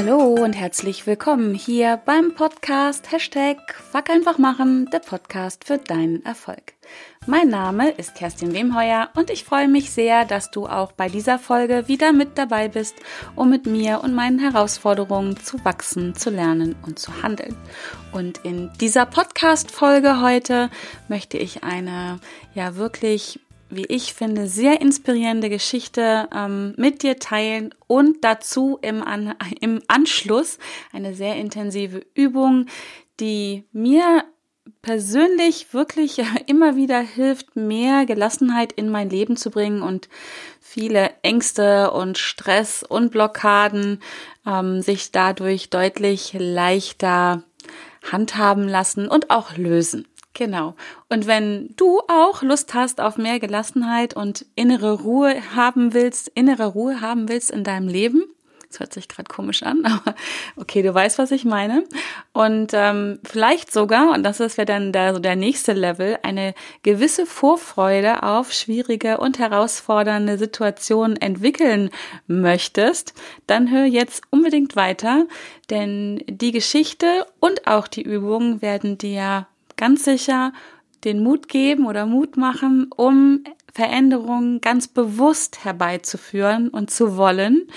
Hallo und herzlich willkommen hier beim Podcast Hashtag Fuck einfach machen, der Podcast für deinen Erfolg. Mein Name ist Kerstin Wemheuer und ich freue mich sehr, dass du auch bei dieser Folge wieder mit dabei bist, um mit mir und meinen Herausforderungen zu wachsen, zu lernen und zu handeln. Und in dieser Podcast-Folge heute möchte ich eine ja wirklich wie ich finde, sehr inspirierende Geschichte ähm, mit dir teilen und dazu im, An im Anschluss eine sehr intensive Übung, die mir persönlich wirklich immer wieder hilft, mehr Gelassenheit in mein Leben zu bringen und viele Ängste und Stress und Blockaden ähm, sich dadurch deutlich leichter handhaben lassen und auch lösen. Genau. Und wenn du auch Lust hast auf mehr Gelassenheit und innere Ruhe haben willst, innere Ruhe haben willst in deinem Leben, das hört sich gerade komisch an, aber okay, du weißt, was ich meine. Und ähm, vielleicht sogar, und das ist ja dann der, so der nächste Level, eine gewisse Vorfreude auf schwierige und herausfordernde Situationen entwickeln möchtest, dann hör jetzt unbedingt weiter, denn die Geschichte und auch die Übungen werden dir ganz sicher den Mut geben oder Mut machen, um Veränderungen ganz bewusst herbeizuführen und zu wollen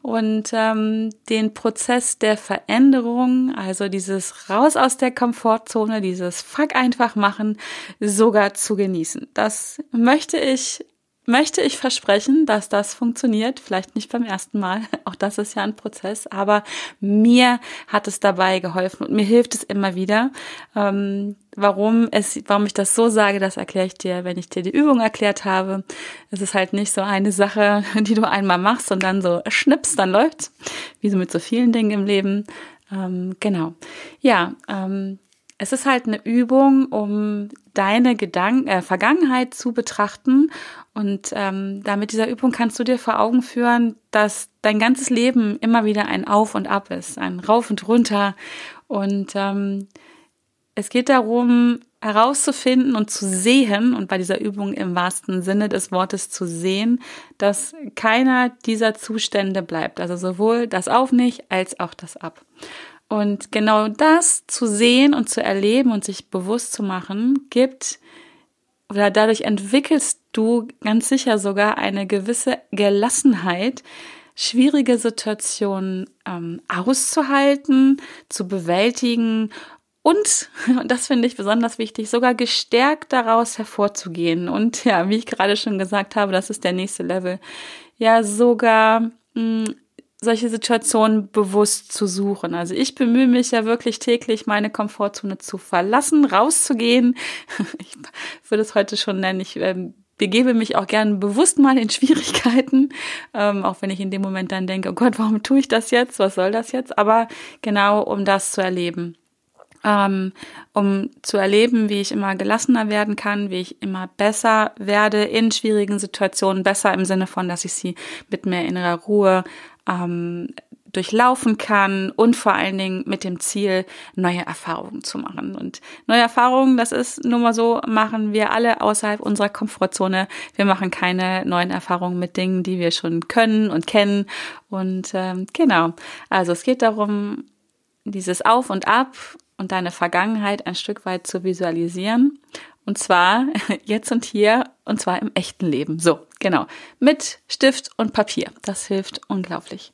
und ähm, den Prozess der Veränderung, also dieses Raus aus der Komfortzone, dieses Fuck einfach machen, sogar zu genießen. Das möchte ich möchte ich versprechen, dass das funktioniert. Vielleicht nicht beim ersten Mal. Auch das ist ja ein Prozess. Aber mir hat es dabei geholfen und mir hilft es immer wieder. Ähm, warum es, warum ich das so sage, das erkläre ich dir, wenn ich dir die Übung erklärt habe. Es ist halt nicht so eine Sache, die du einmal machst und dann so schnippst, dann läuft's. Wie so mit so vielen Dingen im Leben. Ähm, genau. Ja, ähm, es ist halt eine Übung, um deine Gedanken, äh, Vergangenheit zu betrachten. Und ähm, da mit dieser Übung kannst du dir vor Augen führen, dass dein ganzes Leben immer wieder ein Auf und Ab ist, ein Rauf und Runter. Und ähm, es geht darum, herauszufinden und zu sehen, und bei dieser Übung im wahrsten Sinne des Wortes zu sehen, dass keiner dieser Zustände bleibt. Also sowohl das Auf nicht als auch das Ab. Und genau das zu sehen und zu erleben und sich bewusst zu machen, gibt oder dadurch entwickelst du ganz sicher sogar eine gewisse Gelassenheit, schwierige Situationen ähm, auszuhalten, zu bewältigen und, und das finde ich besonders wichtig, sogar gestärkt daraus hervorzugehen. Und ja, wie ich gerade schon gesagt habe, das ist der nächste Level. Ja, sogar mh, hm, solche Situationen bewusst zu suchen. Also ich bemühe mich ja wirklich täglich, meine Komfortzone zu verlassen, rauszugehen. Ich würde es heute schon nennen, ich ähm, begebe mich auch gern bewusst mal in Schwierigkeiten, ähm, auch wenn ich in dem Moment dann denke, oh Gott, warum tue ich das jetzt? Was soll das jetzt? Aber genau, um das zu erleben. Ähm, um zu erleben, wie ich immer gelassener werden kann, wie ich immer besser werde in schwierigen Situationen, besser im Sinne von, dass ich sie mit mehr innerer Ruhe ähm, durchlaufen kann und vor allen Dingen mit dem Ziel, neue Erfahrungen zu machen. Und neue Erfahrungen, das ist nur mal so, machen wir alle außerhalb unserer Komfortzone. Wir machen keine neuen Erfahrungen mit Dingen, die wir schon können und kennen. Und ähm, genau, also es geht darum, dieses Auf und Ab und deine Vergangenheit ein Stück weit zu visualisieren und zwar jetzt und hier und zwar im echten Leben. So, genau. Mit Stift und Papier. Das hilft unglaublich.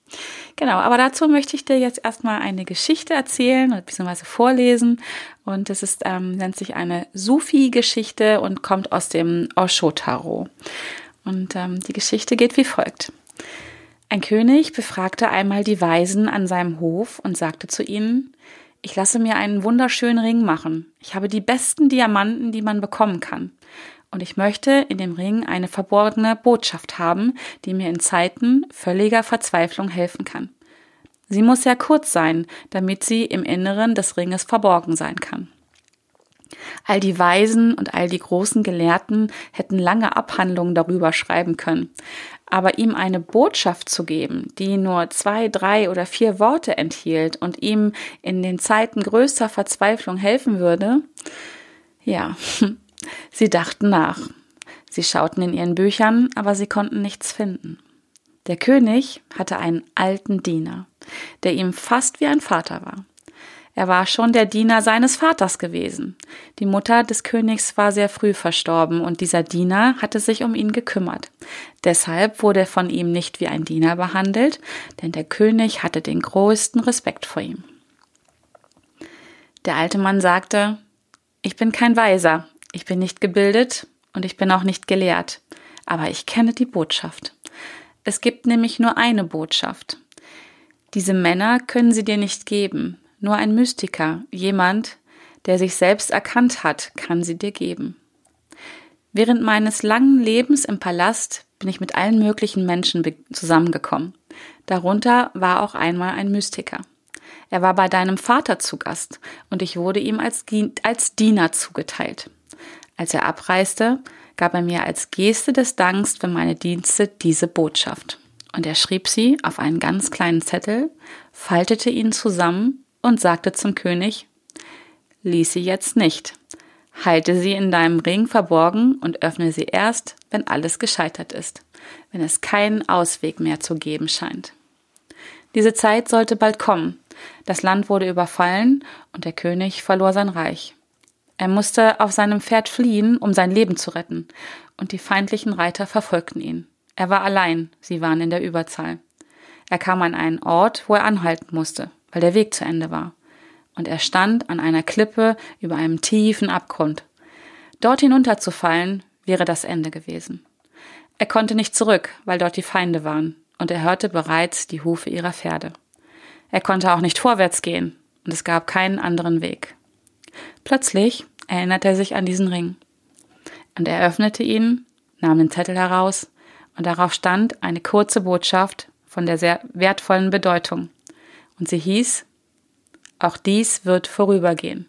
Genau, aber dazu möchte ich dir jetzt erstmal eine Geschichte erzählen bzw. vorlesen. Und es ist, ähm, nennt sich eine Sufi-Geschichte und kommt aus dem Osho-Tarot. Und ähm, die Geschichte geht wie folgt. Ein König befragte einmal die Weisen an seinem Hof und sagte zu ihnen, ich lasse mir einen wunderschönen Ring machen. Ich habe die besten Diamanten, die man bekommen kann. Und ich möchte in dem Ring eine verborgene Botschaft haben, die mir in Zeiten völliger Verzweiflung helfen kann. Sie muss sehr kurz sein, damit sie im Inneren des Ringes verborgen sein kann. All die Weisen und all die großen Gelehrten hätten lange Abhandlungen darüber schreiben können. Aber ihm eine Botschaft zu geben, die nur zwei, drei oder vier Worte enthielt und ihm in den Zeiten größter Verzweiflung helfen würde, ja, sie dachten nach. Sie schauten in ihren Büchern, aber sie konnten nichts finden. Der König hatte einen alten Diener, der ihm fast wie ein Vater war. Er war schon der Diener seines Vaters gewesen. Die Mutter des Königs war sehr früh verstorben und dieser Diener hatte sich um ihn gekümmert. Deshalb wurde er von ihm nicht wie ein Diener behandelt, denn der König hatte den größten Respekt vor ihm. Der alte Mann sagte, ich bin kein Weiser, ich bin nicht gebildet und ich bin auch nicht gelehrt, aber ich kenne die Botschaft. Es gibt nämlich nur eine Botschaft. Diese Männer können sie dir nicht geben, nur ein Mystiker, jemand, der sich selbst erkannt hat, kann sie dir geben. Während meines langen Lebens im Palast bin ich mit allen möglichen Menschen zusammengekommen. Darunter war auch einmal ein Mystiker. Er war bei deinem Vater zu Gast und ich wurde ihm als, als Diener zugeteilt. Als er abreiste, gab er mir als Geste des Danks für meine Dienste diese Botschaft. Und er schrieb sie auf einen ganz kleinen Zettel, faltete ihn zusammen und sagte zum König, Lies sie jetzt nicht. Halte sie in deinem Ring verborgen und öffne sie erst, wenn alles gescheitert ist, wenn es keinen Ausweg mehr zu geben scheint. Diese Zeit sollte bald kommen. Das Land wurde überfallen und der König verlor sein Reich. Er musste auf seinem Pferd fliehen, um sein Leben zu retten, und die feindlichen Reiter verfolgten ihn. Er war allein, sie waren in der Überzahl. Er kam an einen Ort, wo er anhalten musste weil der Weg zu Ende war. Und er stand an einer Klippe über einem tiefen Abgrund. Dort hinunterzufallen wäre das Ende gewesen. Er konnte nicht zurück, weil dort die Feinde waren, und er hörte bereits die Hufe ihrer Pferde. Er konnte auch nicht vorwärts gehen, und es gab keinen anderen Weg. Plötzlich erinnerte er sich an diesen Ring. Und er öffnete ihn, nahm den Zettel heraus, und darauf stand eine kurze Botschaft von der sehr wertvollen Bedeutung und sie hieß, auch dies wird vorübergehen.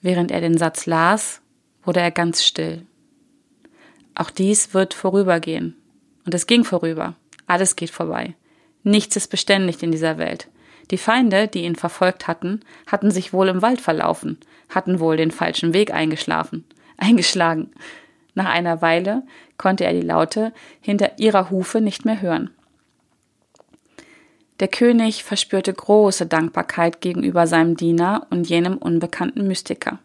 Während er den Satz las, wurde er ganz still. Auch dies wird vorübergehen. Und es ging vorüber. Alles geht vorbei. Nichts ist beständig in dieser Welt. Die Feinde, die ihn verfolgt hatten, hatten sich wohl im Wald verlaufen, hatten wohl den falschen Weg eingeschlafen, eingeschlagen. Nach einer Weile konnte er die Laute hinter ihrer Hufe nicht mehr hören. Der König verspürte große Dankbarkeit gegenüber seinem Diener und jenem unbekannten Mystiker.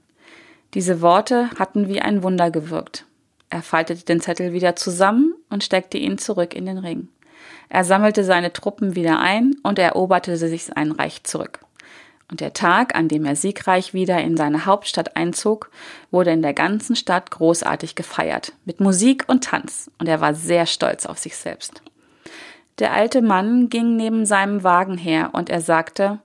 Diese Worte hatten wie ein Wunder gewirkt. Er faltete den Zettel wieder zusammen und steckte ihn zurück in den Ring. Er sammelte seine Truppen wieder ein und eroberte sich sein Reich zurück. Und der Tag, an dem er siegreich wieder in seine Hauptstadt einzog, wurde in der ganzen Stadt großartig gefeiert, mit Musik und Tanz, und er war sehr stolz auf sich selbst. Der alte Mann ging neben seinem Wagen her und er sagte,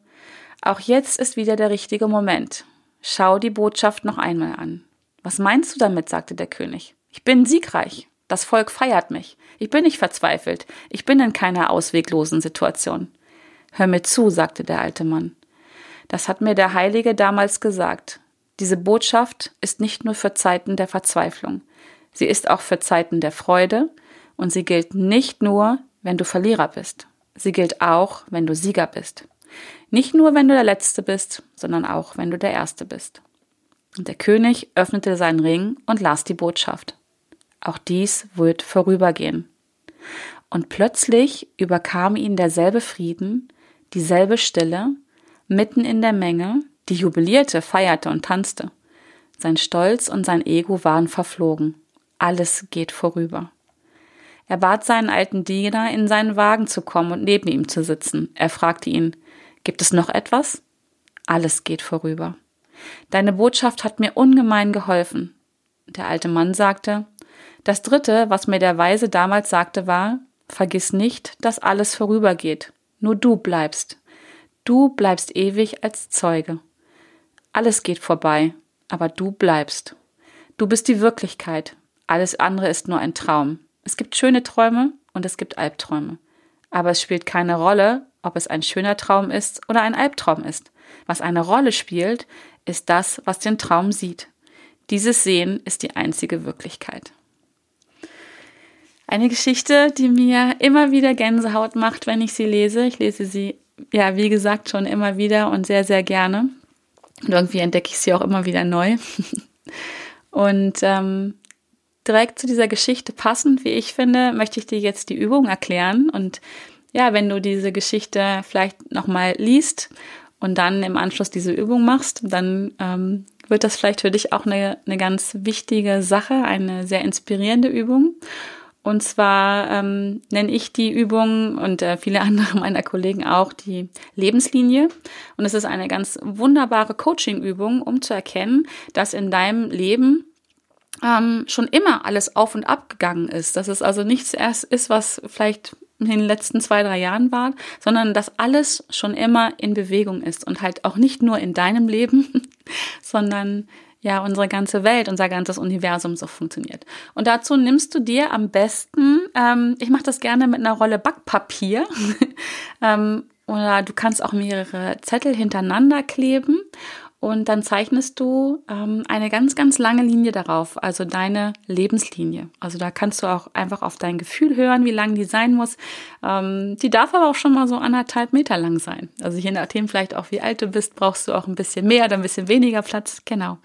auch jetzt ist wieder der richtige Moment. Schau die Botschaft noch einmal an. Was meinst du damit? sagte der König. Ich bin siegreich. Das Volk feiert mich. Ich bin nicht verzweifelt. Ich bin in keiner ausweglosen Situation. Hör mir zu, sagte der alte Mann. Das hat mir der Heilige damals gesagt. Diese Botschaft ist nicht nur für Zeiten der Verzweiflung. Sie ist auch für Zeiten der Freude und sie gilt nicht nur wenn du Verlierer bist. Sie gilt auch, wenn du Sieger bist. Nicht nur, wenn du der Letzte bist, sondern auch, wenn du der Erste bist. Und der König öffnete seinen Ring und las die Botschaft. Auch dies wird vorübergehen. Und plötzlich überkam ihn derselbe Frieden, dieselbe Stille, mitten in der Menge, die jubilierte, feierte und tanzte. Sein Stolz und sein Ego waren verflogen. Alles geht vorüber. Er bat seinen alten Diener, in seinen Wagen zu kommen und neben ihm zu sitzen. Er fragte ihn, gibt es noch etwas? Alles geht vorüber. Deine Botschaft hat mir ungemein geholfen. Der alte Mann sagte, das dritte, was mir der Weise damals sagte, war, vergiss nicht, dass alles vorübergeht. Nur du bleibst. Du bleibst ewig als Zeuge. Alles geht vorbei, aber du bleibst. Du bist die Wirklichkeit. Alles andere ist nur ein Traum. Es gibt schöne Träume und es gibt Albträume. Aber es spielt keine Rolle, ob es ein schöner Traum ist oder ein Albtraum ist. Was eine Rolle spielt, ist das, was den Traum sieht. Dieses Sehen ist die einzige Wirklichkeit. Eine Geschichte, die mir immer wieder Gänsehaut macht, wenn ich sie lese. Ich lese sie, ja, wie gesagt, schon immer wieder und sehr, sehr gerne. Und irgendwie entdecke ich sie auch immer wieder neu. Und ähm, direkt zu dieser Geschichte passend, wie ich finde, möchte ich dir jetzt die Übung erklären. Und ja, wenn du diese Geschichte vielleicht nochmal liest und dann im Anschluss diese Übung machst, dann ähm, wird das vielleicht für dich auch eine, eine ganz wichtige Sache, eine sehr inspirierende Übung. Und zwar ähm, nenne ich die Übung und äh, viele andere meiner Kollegen auch die Lebenslinie. Und es ist eine ganz wunderbare Coaching-Übung, um zu erkennen, dass in deinem Leben ähm, schon immer alles auf und ab gegangen ist. Dass es also nichts erst ist, was vielleicht in den letzten zwei, drei Jahren war, sondern dass alles schon immer in Bewegung ist und halt auch nicht nur in deinem Leben, sondern ja unsere ganze Welt, unser ganzes Universum so funktioniert. Und dazu nimmst du dir am besten, ähm, ich mache das gerne mit einer Rolle Backpapier, ähm, oder du kannst auch mehrere Zettel hintereinander kleben und dann zeichnest du ähm, eine ganz, ganz lange Linie darauf, also deine Lebenslinie. Also da kannst du auch einfach auf dein Gefühl hören, wie lang die sein muss. Ähm, die darf aber auch schon mal so anderthalb Meter lang sein. Also je nachdem vielleicht auch, wie alt du bist, brauchst du auch ein bisschen mehr oder ein bisschen weniger Platz. Genau.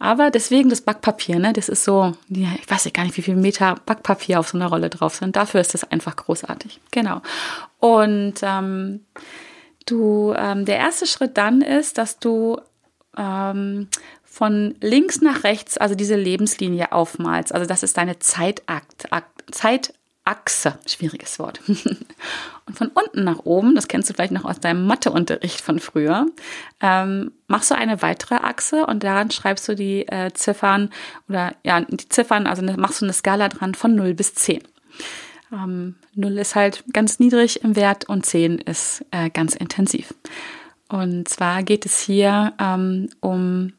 Aber deswegen das Backpapier, ne, das ist so, ja, ich weiß ja gar nicht, wie viel Meter Backpapier auf so einer Rolle drauf sind. Dafür ist das einfach großartig. Genau. Und ähm, du, ähm, der erste Schritt dann ist, dass du ähm, von links nach rechts, also diese Lebenslinie aufmalst. Also das ist deine Zeitakt, Akt, Zeitachse, schwieriges Wort. Und von unten nach oben, das kennst du vielleicht noch aus deinem Matheunterricht von früher, ähm, machst du eine weitere Achse und daran schreibst du die äh, Ziffern oder ja, die Ziffern, also machst du eine Skala dran von 0 bis 10. Ähm, 0 ist halt ganz niedrig im Wert und 10 ist äh, ganz intensiv. Und zwar geht es hier ähm, um,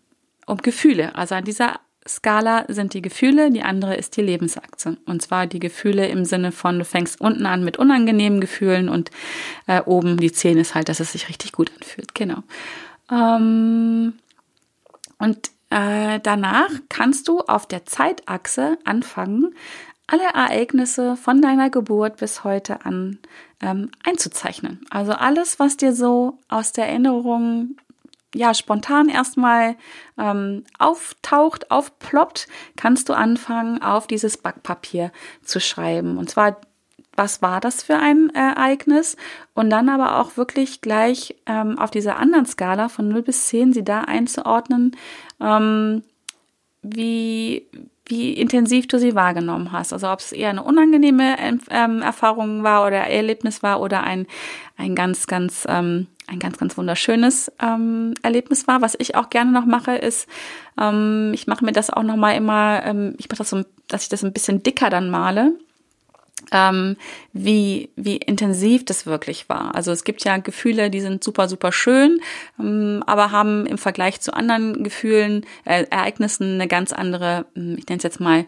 um Gefühle. Also an dieser Skala sind die Gefühle, die andere ist die Lebensachse. Und zwar die Gefühle im Sinne von, du fängst unten an mit unangenehmen Gefühlen und äh, oben die 10 ist halt, dass es sich richtig gut anfühlt. Genau. Ähm, und äh, danach kannst du auf der Zeitachse anfangen, alle Ereignisse von deiner Geburt bis heute an ähm, einzuzeichnen. Also alles, was dir so aus der Erinnerung ja spontan erstmal ähm, auftaucht, aufploppt, kannst du anfangen, auf dieses Backpapier zu schreiben. Und zwar was war das für ein Ereignis und dann aber auch wirklich gleich ähm, auf dieser anderen Skala von 0 bis 10 sie da einzuordnen, ähm, wie, wie intensiv du sie wahrgenommen hast. Also ob es eher eine unangenehme ähm, Erfahrung war oder Erlebnis war oder ein, ein ganz, ganz, ähm, ein ganz, ganz wunderschönes ähm, Erlebnis war. Was ich auch gerne noch mache, ist, ähm, ich mache mir das auch noch mal immer, ähm, ich mache das so, dass ich das ein bisschen dicker dann male ähm, wie, wie intensiv das wirklich war. Also es gibt ja Gefühle, die sind super, super schön, ähm, aber haben im Vergleich zu anderen Gefühlen, äh, Ereignissen eine ganz andere, hm, ich nenne es jetzt mal,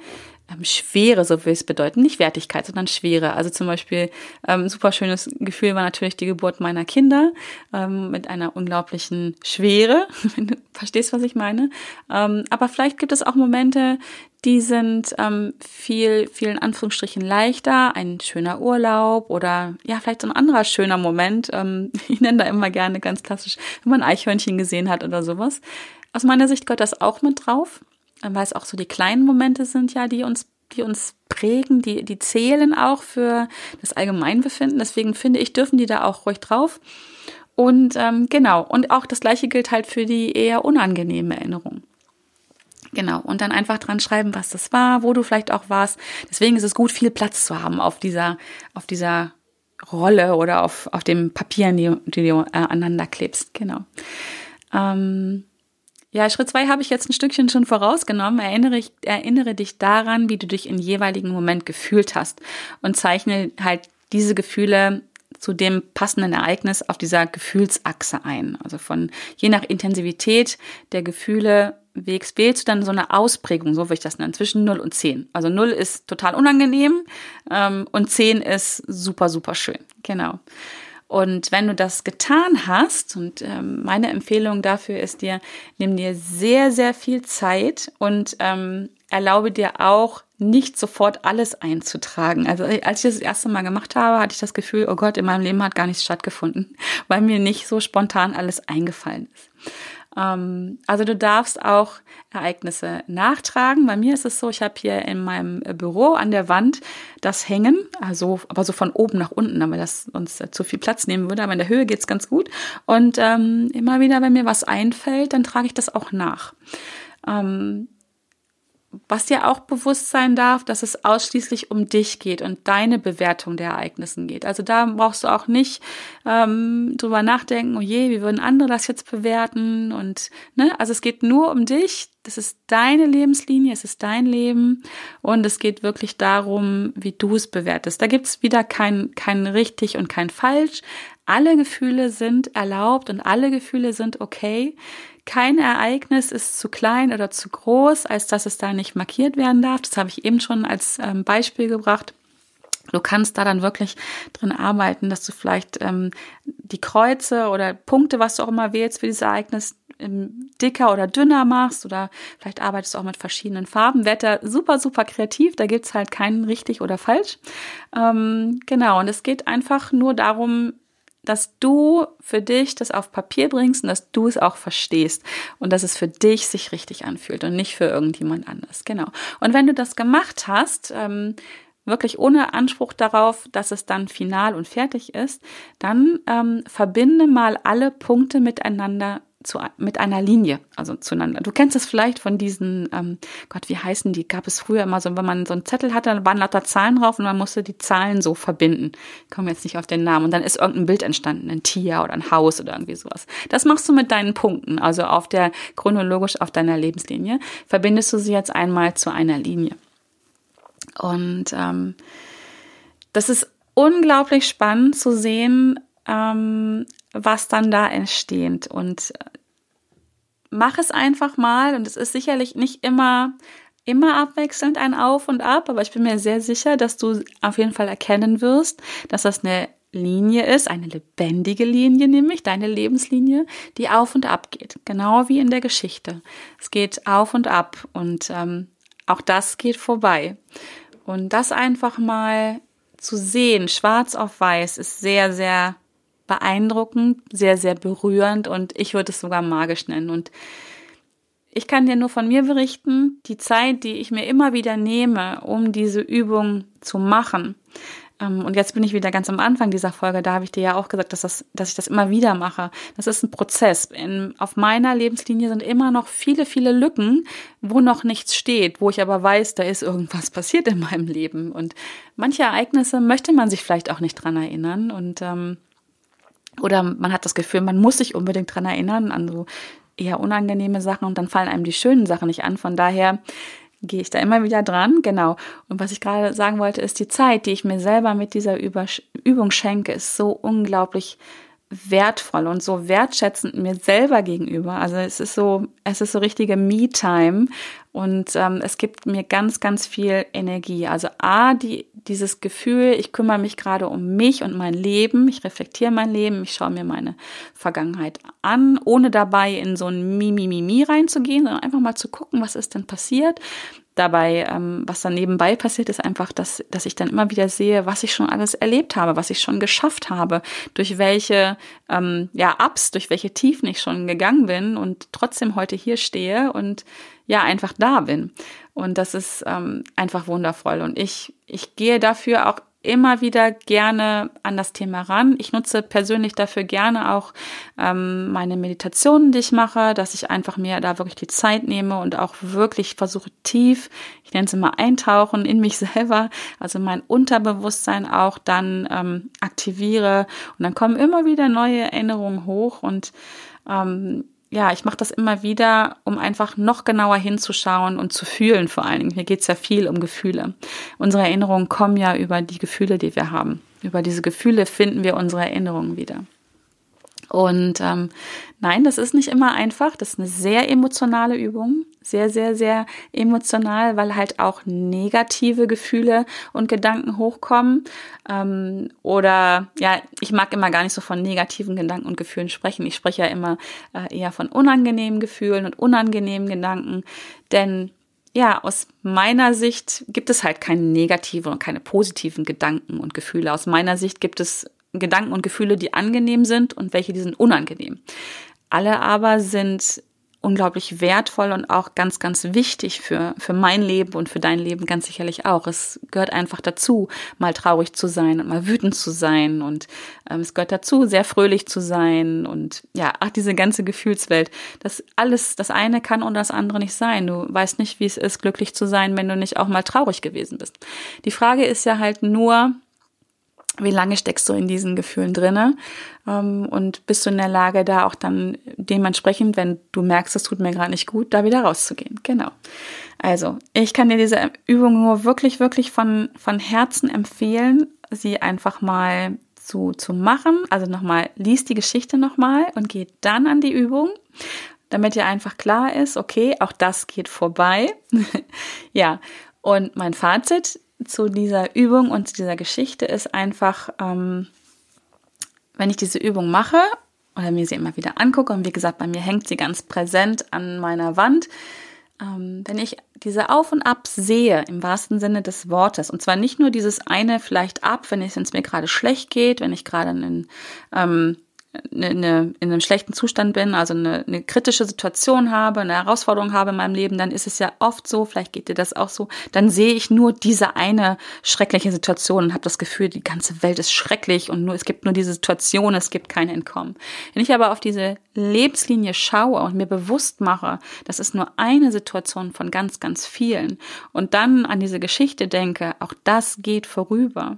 ähm, Schwere, so will es bedeuten, nicht Wertigkeit, sondern Schwere. Also zum Beispiel ähm, super schönes Gefühl war natürlich die Geburt meiner Kinder ähm, mit einer unglaublichen Schwere, wenn du verstehst, was ich meine. Ähm, aber vielleicht gibt es auch Momente, die sind ähm, viel, vielen Anführungsstrichen leichter, ein schöner Urlaub oder ja, vielleicht so ein anderer schöner Moment. Ähm, ich nenne da immer gerne ganz klassisch, wenn man Eichhörnchen gesehen hat oder sowas. Aus meiner Sicht gehört das auch mit drauf, weil es auch so die kleinen Momente sind ja, die uns, die uns prägen, die, die zählen auch für das Allgemeinbefinden. Deswegen finde ich, dürfen die da auch ruhig drauf. Und ähm, genau, und auch das gleiche gilt halt für die eher unangenehmen Erinnerungen. Genau. Und dann einfach dran schreiben, was das war, wo du vielleicht auch warst. Deswegen ist es gut, viel Platz zu haben auf dieser, auf dieser Rolle oder auf, auf dem Papier, die, die du äh, aneinander klebst. Genau. Ähm, ja, Schritt zwei habe ich jetzt ein Stückchen schon vorausgenommen. Erinnere, ich, erinnere dich daran, wie du dich im jeweiligen Moment gefühlt hast und zeichne halt diese Gefühle zu dem passenden Ereignis auf dieser Gefühlsachse ein. Also von je nach Intensivität der Gefühle Wegs wählst du dann so eine Ausprägung, so würde ich das nennen, zwischen 0 und 10. Also 0 ist total unangenehm ähm, und 10 ist super, super schön. Genau. Und wenn du das getan hast, und ähm, meine Empfehlung dafür ist dir, nimm dir sehr, sehr viel Zeit und ähm, erlaube dir auch nicht sofort alles einzutragen. Also als ich das, das erste Mal gemacht habe, hatte ich das Gefühl, oh Gott, in meinem Leben hat gar nichts stattgefunden, weil mir nicht so spontan alles eingefallen ist. Ähm, also du darfst auch Ereignisse nachtragen. Bei mir ist es so, ich habe hier in meinem Büro an der Wand das Hängen, also aber so von oben nach unten, damit das uns zu viel Platz nehmen würde. Aber in der Höhe geht's ganz gut. Und ähm, immer wieder, wenn mir was einfällt, dann trage ich das auch nach. Ähm, was dir auch bewusst sein darf, dass es ausschließlich um dich geht und deine Bewertung der Ereignissen geht. Also da brauchst du auch nicht ähm, drüber nachdenken, oh je, wie würden andere das jetzt bewerten? Und ne, also es geht nur um dich. Das ist deine Lebenslinie, es ist dein Leben und es geht wirklich darum, wie du es bewertest. Da gibt's wieder kein, kein richtig und kein falsch. Alle Gefühle sind erlaubt und alle Gefühle sind okay. Kein Ereignis ist zu klein oder zu groß, als dass es da nicht markiert werden darf. Das habe ich eben schon als ähm, Beispiel gebracht. Du kannst da dann wirklich drin arbeiten, dass du vielleicht ähm, die Kreuze oder Punkte, was du auch immer wählst für dieses Ereignis, ähm, dicker oder dünner machst oder vielleicht arbeitest du auch mit verschiedenen Farben. Wetter super, super kreativ, da gibt's halt keinen richtig oder falsch. Ähm, genau, und es geht einfach nur darum, dass du für dich das auf Papier bringst und dass du es auch verstehst und dass es für dich sich richtig anfühlt und nicht für irgendjemand anders. Genau. Und wenn du das gemacht hast, ähm, wirklich ohne Anspruch darauf, dass es dann final und fertig ist, dann ähm, verbinde mal alle Punkte miteinander zu, mit einer Linie, also zueinander. Du kennst es vielleicht von diesen, ähm, Gott, wie heißen die? Gab es früher immer so, wenn man so einen Zettel hatte, dann waren lauter Zahlen drauf und man musste die Zahlen so verbinden. Ich komme jetzt nicht auf den Namen. Und dann ist irgendein Bild entstanden, ein Tier oder ein Haus oder irgendwie sowas. Das machst du mit deinen Punkten, also auf der, chronologisch auf deiner Lebenslinie, verbindest du sie jetzt einmal zu einer Linie. Und ähm, das ist unglaublich spannend zu sehen, ähm, was dann da entsteht. Und äh, mach es einfach mal. Und es ist sicherlich nicht immer, immer abwechselnd ein Auf und Ab, aber ich bin mir sehr sicher, dass du auf jeden Fall erkennen wirst, dass das eine Linie ist, eine lebendige Linie, nämlich deine Lebenslinie, die auf und ab geht. Genau wie in der Geschichte. Es geht auf und ab und ähm, auch das geht vorbei. Und das einfach mal zu sehen, schwarz auf weiß, ist sehr, sehr beeindruckend, sehr, sehr berührend und ich würde es sogar magisch nennen. Und ich kann dir nur von mir berichten, die Zeit, die ich mir immer wieder nehme, um diese Übung zu machen. Ähm, und jetzt bin ich wieder ganz am Anfang dieser Folge. Da habe ich dir ja auch gesagt, dass, das, dass ich das immer wieder mache. Das ist ein Prozess. In, auf meiner Lebenslinie sind immer noch viele, viele Lücken, wo noch nichts steht, wo ich aber weiß, da ist irgendwas passiert in meinem Leben. Und manche Ereignisse möchte man sich vielleicht auch nicht dran erinnern. Und ähm, oder man hat das Gefühl, man muss sich unbedingt dran erinnern an so eher unangenehme Sachen und dann fallen einem die schönen Sachen nicht an. Von daher gehe ich da immer wieder dran. Genau. Und was ich gerade sagen wollte, ist die Zeit, die ich mir selber mit dieser Übung schenke, ist so unglaublich wertvoll und so wertschätzend mir selber gegenüber. Also es ist so, es ist so richtige Me-Time und ähm, es gibt mir ganz, ganz viel Energie. Also A, die, dieses Gefühl, ich kümmere mich gerade um mich und mein Leben, ich reflektiere mein Leben, ich schaue mir meine Vergangenheit an, ohne dabei in so ein Mi-Mi-Mi-Mi reinzugehen, sondern einfach mal zu gucken, was ist denn passiert dabei, ähm, was dann nebenbei passiert, ist einfach, dass, dass ich dann immer wieder sehe, was ich schon alles erlebt habe, was ich schon geschafft habe, durch welche ähm, ja, Ups, durch welche Tiefen ich schon gegangen bin und trotzdem heute hier stehe und ja, einfach da bin. Und das ist ähm, einfach wundervoll. Und ich, ich gehe dafür auch immer wieder gerne an das Thema ran. Ich nutze persönlich dafür gerne auch ähm, meine Meditationen, die ich mache, dass ich einfach mir da wirklich die Zeit nehme und auch wirklich versuche tief, ich nenne es immer eintauchen in mich selber, also mein Unterbewusstsein auch dann ähm, aktiviere und dann kommen immer wieder neue Erinnerungen hoch und ähm, ja, ich mache das immer wieder, um einfach noch genauer hinzuschauen und zu fühlen vor allen Dingen. Hier geht's ja viel um Gefühle. Unsere Erinnerungen kommen ja über die Gefühle, die wir haben. Über diese Gefühle finden wir unsere Erinnerungen wieder. Und ähm, nein, das ist nicht immer einfach. Das ist eine sehr emotionale Übung. Sehr, sehr, sehr emotional, weil halt auch negative Gefühle und Gedanken hochkommen. Ähm, oder ja, ich mag immer gar nicht so von negativen Gedanken und Gefühlen sprechen. Ich spreche ja immer äh, eher von unangenehmen Gefühlen und unangenehmen Gedanken. Denn ja, aus meiner Sicht gibt es halt keine negativen und keine positiven Gedanken und Gefühle. Aus meiner Sicht gibt es Gedanken und Gefühle, die angenehm sind und welche, die sind unangenehm. Alle aber sind unglaublich wertvoll und auch ganz, ganz wichtig für, für mein Leben und für dein Leben ganz sicherlich auch. Es gehört einfach dazu, mal traurig zu sein und mal wütend zu sein und ähm, es gehört dazu, sehr fröhlich zu sein und ja, ach, diese ganze Gefühlswelt. Das alles, das eine kann und das andere nicht sein. Du weißt nicht, wie es ist, glücklich zu sein, wenn du nicht auch mal traurig gewesen bist. Die Frage ist ja halt nur, wie lange steckst du in diesen Gefühlen drinne ähm, und bist du in der Lage, da auch dann dementsprechend, wenn du merkst, es tut mir gerade nicht gut, da wieder rauszugehen. Genau. Also, ich kann dir diese Übung nur wirklich, wirklich von, von Herzen empfehlen, sie einfach mal zu, zu machen. Also nochmal, liest die Geschichte nochmal und geht dann an die Übung, damit dir einfach klar ist, okay, auch das geht vorbei. ja, und mein Fazit zu dieser Übung und zu dieser Geschichte ist einfach, ähm, wenn ich diese Übung mache oder mir sie immer wieder angucke, und wie gesagt, bei mir hängt sie ganz präsent an meiner Wand, ähm, wenn ich diese Auf und Ab sehe, im wahrsten Sinne des Wortes, und zwar nicht nur dieses eine vielleicht ab, wenn es mir gerade schlecht geht, wenn ich gerade einen ähm, eine, eine, in einem schlechten Zustand bin, also eine, eine kritische Situation habe, eine Herausforderung habe in meinem Leben, dann ist es ja oft so, vielleicht geht dir das auch so, dann sehe ich nur diese eine schreckliche Situation und habe das Gefühl, die ganze Welt ist schrecklich und nur es gibt nur diese Situation, es gibt kein Entkommen. Wenn ich aber auf diese Lebenslinie schaue und mir bewusst mache, das ist nur eine Situation von ganz, ganz vielen und dann an diese Geschichte denke, auch das geht vorüber.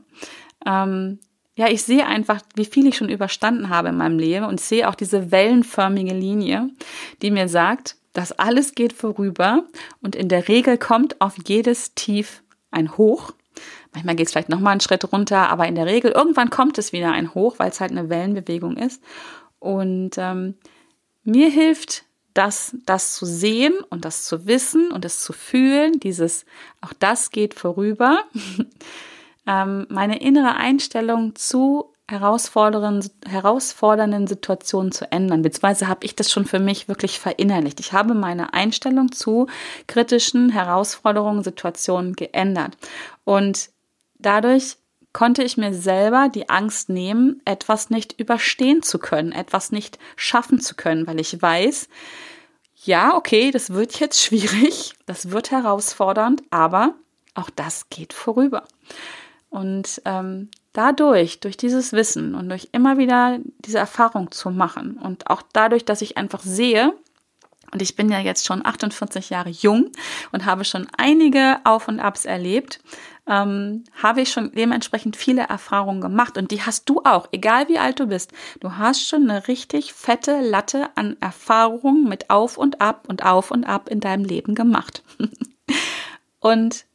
Ähm, ja, ich sehe einfach, wie viel ich schon überstanden habe in meinem Leben und sehe auch diese wellenförmige Linie, die mir sagt, das alles geht vorüber und in der Regel kommt auf jedes Tief ein Hoch. Manchmal geht es vielleicht nochmal einen Schritt runter, aber in der Regel irgendwann kommt es wieder ein Hoch, weil es halt eine Wellenbewegung ist. Und ähm, mir hilft das, das zu sehen und das zu wissen und es zu fühlen, dieses, auch das geht vorüber. ähm, meine innere Einstellung zu herausfordernden, herausfordernden Situationen zu ändern. Beziehungsweise habe ich das schon für mich wirklich verinnerlicht. Ich habe meine Einstellung zu kritischen Herausforderungen, Situationen geändert. Und dadurch konnte ich mir selber die Angst nehmen, etwas nicht überstehen zu können, etwas nicht schaffen zu können, weil ich weiß, ja, okay, das wird jetzt schwierig, das wird herausfordernd, aber auch das geht vorüber. Und ähm, dadurch, durch dieses Wissen und durch immer wieder diese Erfahrung zu machen und auch dadurch, dass ich einfach sehe, und ich bin ja jetzt schon 48 Jahre jung und habe schon einige Auf und Abs erlebt, ähm, habe ich schon dementsprechend viele Erfahrungen gemacht und die hast du auch, egal wie alt du bist. Du hast schon eine richtig fette Latte an Erfahrungen mit Auf und Ab und Auf und Ab in deinem Leben gemacht. und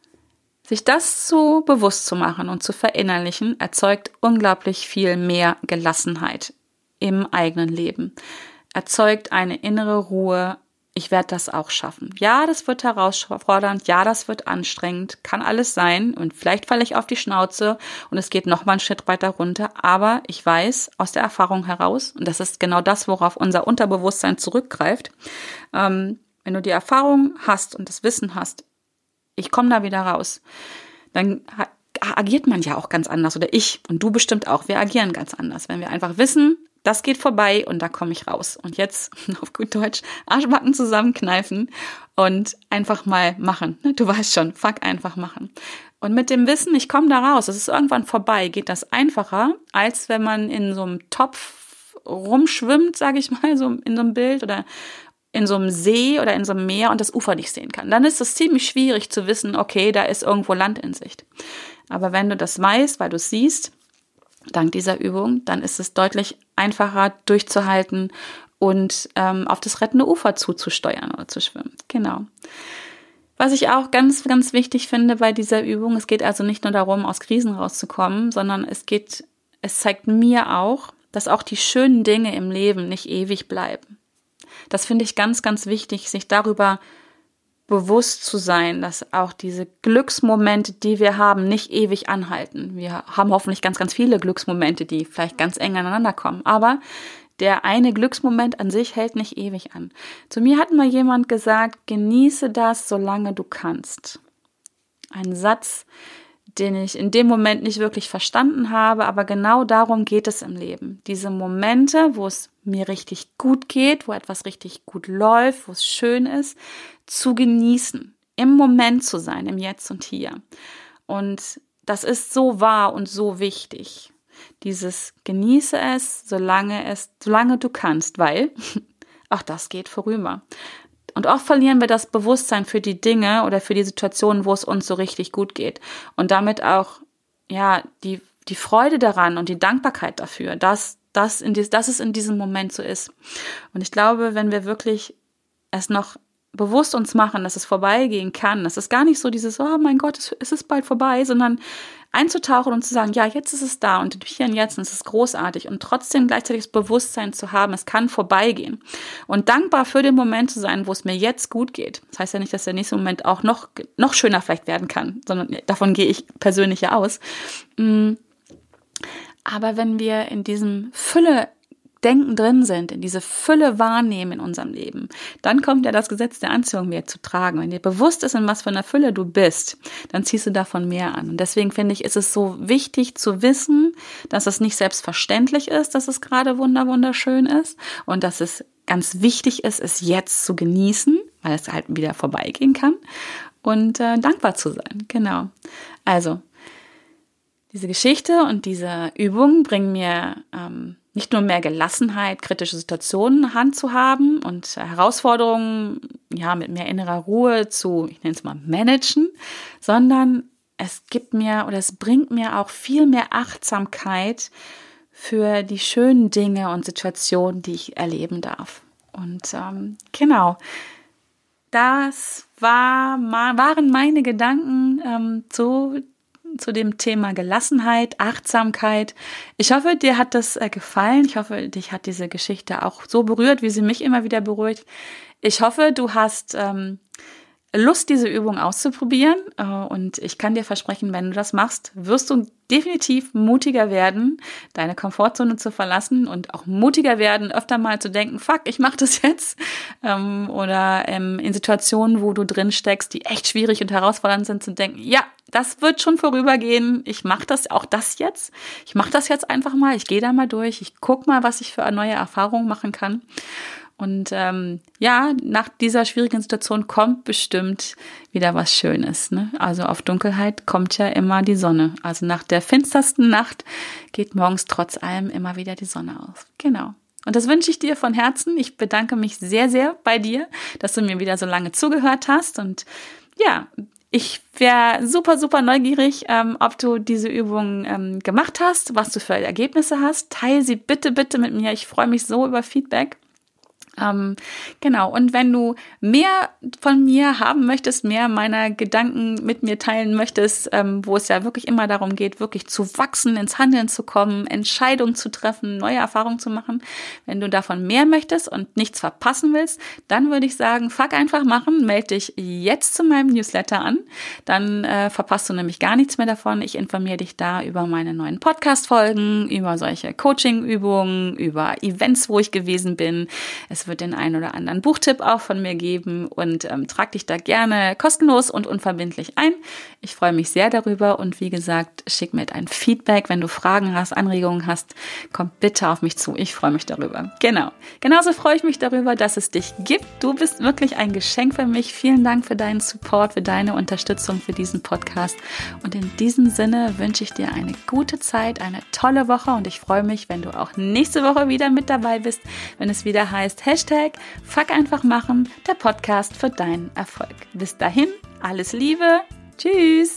sich das zu bewusst zu machen und zu verinnerlichen, erzeugt unglaublich viel mehr Gelassenheit im eigenen Leben. Erzeugt eine innere Ruhe. Ich werde das auch schaffen. Ja, das wird herausfordernd. Ja, das wird anstrengend. Kann alles sein. Und vielleicht falle ich auf die Schnauze und es geht noch mal einen Schritt weiter runter. Aber ich weiß aus der Erfahrung heraus, und das ist genau das, worauf unser Unterbewusstsein zurückgreift, ähm, wenn du die Erfahrung hast und das Wissen hast, ich komme da wieder raus, dann agiert man ja auch ganz anders oder ich und du bestimmt auch. Wir agieren ganz anders, wenn wir einfach wissen, das geht vorbei und da komme ich raus. Und jetzt auf gut Deutsch Arschbacken zusammenkneifen und einfach mal machen. Ne, du weißt schon, fuck einfach machen. Und mit dem Wissen, ich komme da raus, es ist irgendwann vorbei, geht das einfacher, als wenn man in so einem Topf rumschwimmt, sage ich mal, so in so einem Bild oder in so einem See oder in so einem Meer und das Ufer nicht sehen kann. Dann ist es ziemlich schwierig zu wissen, okay, da ist irgendwo Land in Sicht. Aber wenn du das weißt, weil du es siehst, dank dieser Übung, dann ist es deutlich einfacher durchzuhalten und ähm, auf das rettende Ufer zuzusteuern oder zu schwimmen. Genau. Was ich auch ganz, ganz wichtig finde bei dieser Übung, es geht also nicht nur darum, aus Krisen rauszukommen, sondern es geht, es zeigt mir auch, dass auch die schönen Dinge im Leben nicht ewig bleiben. Das finde ich ganz, ganz wichtig, sich darüber bewusst zu sein, dass auch diese Glücksmomente, die wir haben, nicht ewig anhalten. Wir haben hoffentlich ganz, ganz viele Glücksmomente, die vielleicht ganz eng aneinander kommen. Aber der eine Glücksmoment an sich hält nicht ewig an. Zu mir hat mal jemand gesagt, genieße das, solange du kannst. Ein Satz, den ich in dem Moment nicht wirklich verstanden habe, aber genau darum geht es im Leben. Diese Momente, wo es mir richtig gut geht, wo etwas richtig gut läuft, wo es schön ist, zu genießen, im Moment zu sein, im Jetzt und Hier. Und das ist so wahr und so wichtig. Dieses genieße es, solange es, solange du kannst, weil auch das geht vorüber. Und oft verlieren wir das Bewusstsein für die Dinge oder für die Situationen, wo es uns so richtig gut geht. Und damit auch, ja, die, die Freude daran und die Dankbarkeit dafür, dass, dass, in dies, dass es in diesem Moment so ist. Und ich glaube, wenn wir wirklich es noch bewusst uns machen, dass es vorbeigehen kann, dass es gar nicht so dieses, oh mein Gott, es ist bald vorbei, sondern einzutauchen und zu sagen, ja, jetzt ist es da und hier und jetzt und es ist großartig und trotzdem gleichzeitig das Bewusstsein zu haben, es kann vorbeigehen und dankbar für den Moment zu sein, wo es mir jetzt gut geht. Das heißt ja nicht, dass der nächste Moment auch noch, noch schöner vielleicht werden kann, sondern davon gehe ich persönlich ja aus. Mm. Aber wenn wir in diesem Fülle Denken drin sind, in diese Fülle wahrnehmen in unserem Leben, dann kommt ja das Gesetz der Anziehung wieder zu tragen. Wenn dir bewusst ist, in was für einer Fülle du bist, dann ziehst du davon mehr an. Und deswegen finde ich, ist es so wichtig zu wissen, dass es nicht selbstverständlich ist, dass es gerade wunder wunderschön ist und dass es ganz wichtig ist, es jetzt zu genießen, weil es halt wieder vorbeigehen kann und äh, dankbar zu sein. Genau. Also diese Geschichte und diese Übung bringen mir ähm, nicht nur mehr Gelassenheit, kritische Situationen Hand zu haben und Herausforderungen ja mit mehr innerer Ruhe zu, ich nenne es mal managen, sondern es gibt mir oder es bringt mir auch viel mehr Achtsamkeit für die schönen Dinge und Situationen, die ich erleben darf. Und ähm, genau, das war, waren meine Gedanken ähm, zu zu dem Thema Gelassenheit, Achtsamkeit. Ich hoffe, dir hat das äh, gefallen. Ich hoffe, dich hat diese Geschichte auch so berührt, wie sie mich immer wieder berührt. Ich hoffe, du hast ähm, Lust, diese Übung auszuprobieren. Äh, und ich kann dir versprechen, wenn du das machst, wirst du definitiv mutiger werden, deine Komfortzone zu verlassen und auch mutiger werden, öfter mal zu denken, fuck, ich mach das jetzt. Ähm, oder ähm, in Situationen, wo du drin steckst, die echt schwierig und herausfordernd sind, zu denken, ja, das wird schon vorübergehen. Ich mache das auch das jetzt. Ich mache das jetzt einfach mal. Ich gehe da mal durch. Ich guck mal, was ich für neue Erfahrungen machen kann. Und ähm, ja, nach dieser schwierigen Situation kommt bestimmt wieder was Schönes. Ne? Also auf Dunkelheit kommt ja immer die Sonne. Also nach der finstersten Nacht geht morgens trotz allem immer wieder die Sonne auf. Genau. Und das wünsche ich dir von Herzen. Ich bedanke mich sehr, sehr bei dir, dass du mir wieder so lange zugehört hast. Und ja, ich wäre super, super neugierig, ähm, ob du diese Übung ähm, gemacht hast, was du für Ergebnisse hast. Teil sie bitte, bitte mit mir. Ich freue mich so über Feedback. Ähm, genau, und wenn du mehr von mir haben möchtest, mehr meiner Gedanken mit mir teilen möchtest, ähm, wo es ja wirklich immer darum geht, wirklich zu wachsen, ins Handeln zu kommen, Entscheidungen zu treffen, neue Erfahrungen zu machen, wenn du davon mehr möchtest und nichts verpassen willst, dann würde ich sagen, fuck einfach machen, melde dich jetzt zu meinem Newsletter an, dann äh, verpasst du nämlich gar nichts mehr davon. Ich informiere dich da über meine neuen Podcast-Folgen, über solche Coaching-Übungen, über Events, wo ich gewesen bin. Es wird den einen oder anderen Buchtipp auch von mir geben und ähm, trag dich da gerne kostenlos und unverbindlich ein. Ich freue mich sehr darüber und wie gesagt, schick mir ein Feedback, wenn du Fragen hast, Anregungen hast, komm bitte auf mich zu. Ich freue mich darüber. Genau. Genauso freue ich mich darüber, dass es dich gibt. Du bist wirklich ein Geschenk für mich. Vielen Dank für deinen Support, für deine Unterstützung für diesen Podcast. Und in diesem Sinne wünsche ich dir eine gute Zeit, eine tolle Woche und ich freue mich, wenn du auch nächste Woche wieder mit dabei bist, wenn es wieder heißt, Hashtag Fuck einfach machen, der Podcast für deinen Erfolg. Bis dahin, alles Liebe, Tschüss.